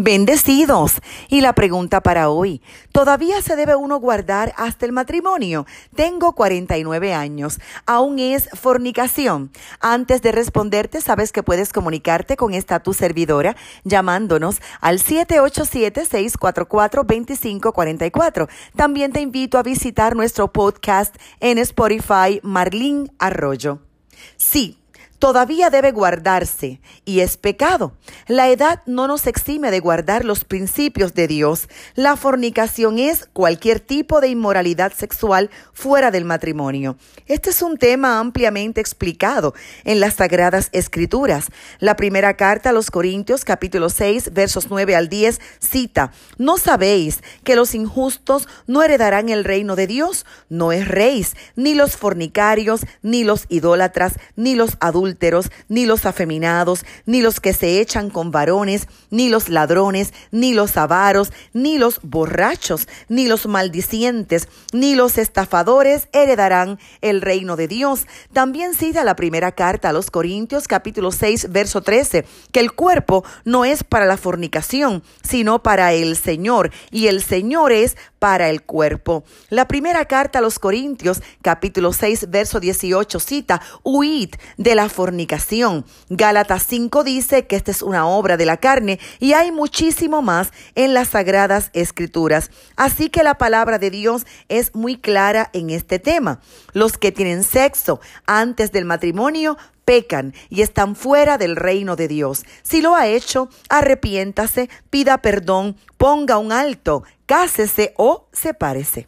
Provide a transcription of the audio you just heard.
Bendecidos. Y la pregunta para hoy, ¿todavía se debe uno guardar hasta el matrimonio? Tengo 49 años. ¿Aún es fornicación? Antes de responderte, sabes que puedes comunicarte con esta tu servidora llamándonos al 787-644-2544. También te invito a visitar nuestro podcast en Spotify Marlín Arroyo. Sí, todavía debe guardarse y es pecado. La edad no nos exime de guardar los principios de Dios. La fornicación es cualquier tipo de inmoralidad sexual fuera del matrimonio. Este es un tema ampliamente explicado en las Sagradas Escrituras. La primera carta a los Corintios capítulo 6 versos 9 al 10 cita, ¿no sabéis que los injustos no heredarán el reino de Dios? No es reis, ni los fornicarios, ni los idólatras, ni los adultos ni los afeminados, ni los que se echan con varones, ni los ladrones, ni los avaros, ni los borrachos, ni los maldicientes, ni los estafadores heredarán el reino de Dios. También cita la primera carta a los Corintios capítulo 6 verso 13, que el cuerpo no es para la fornicación, sino para el Señor, y el Señor es para el cuerpo. La primera carta a los Corintios, capítulo 6, verso 18, cita, huid de la fornicación. Gálatas 5 dice que esta es una obra de la carne y hay muchísimo más en las sagradas escrituras. Así que la palabra de Dios es muy clara en este tema. Los que tienen sexo antes del matrimonio pecan y están fuera del reino de Dios. Si lo ha hecho, arrepiéntase, pida perdón, ponga un alto, cásese o sepárese.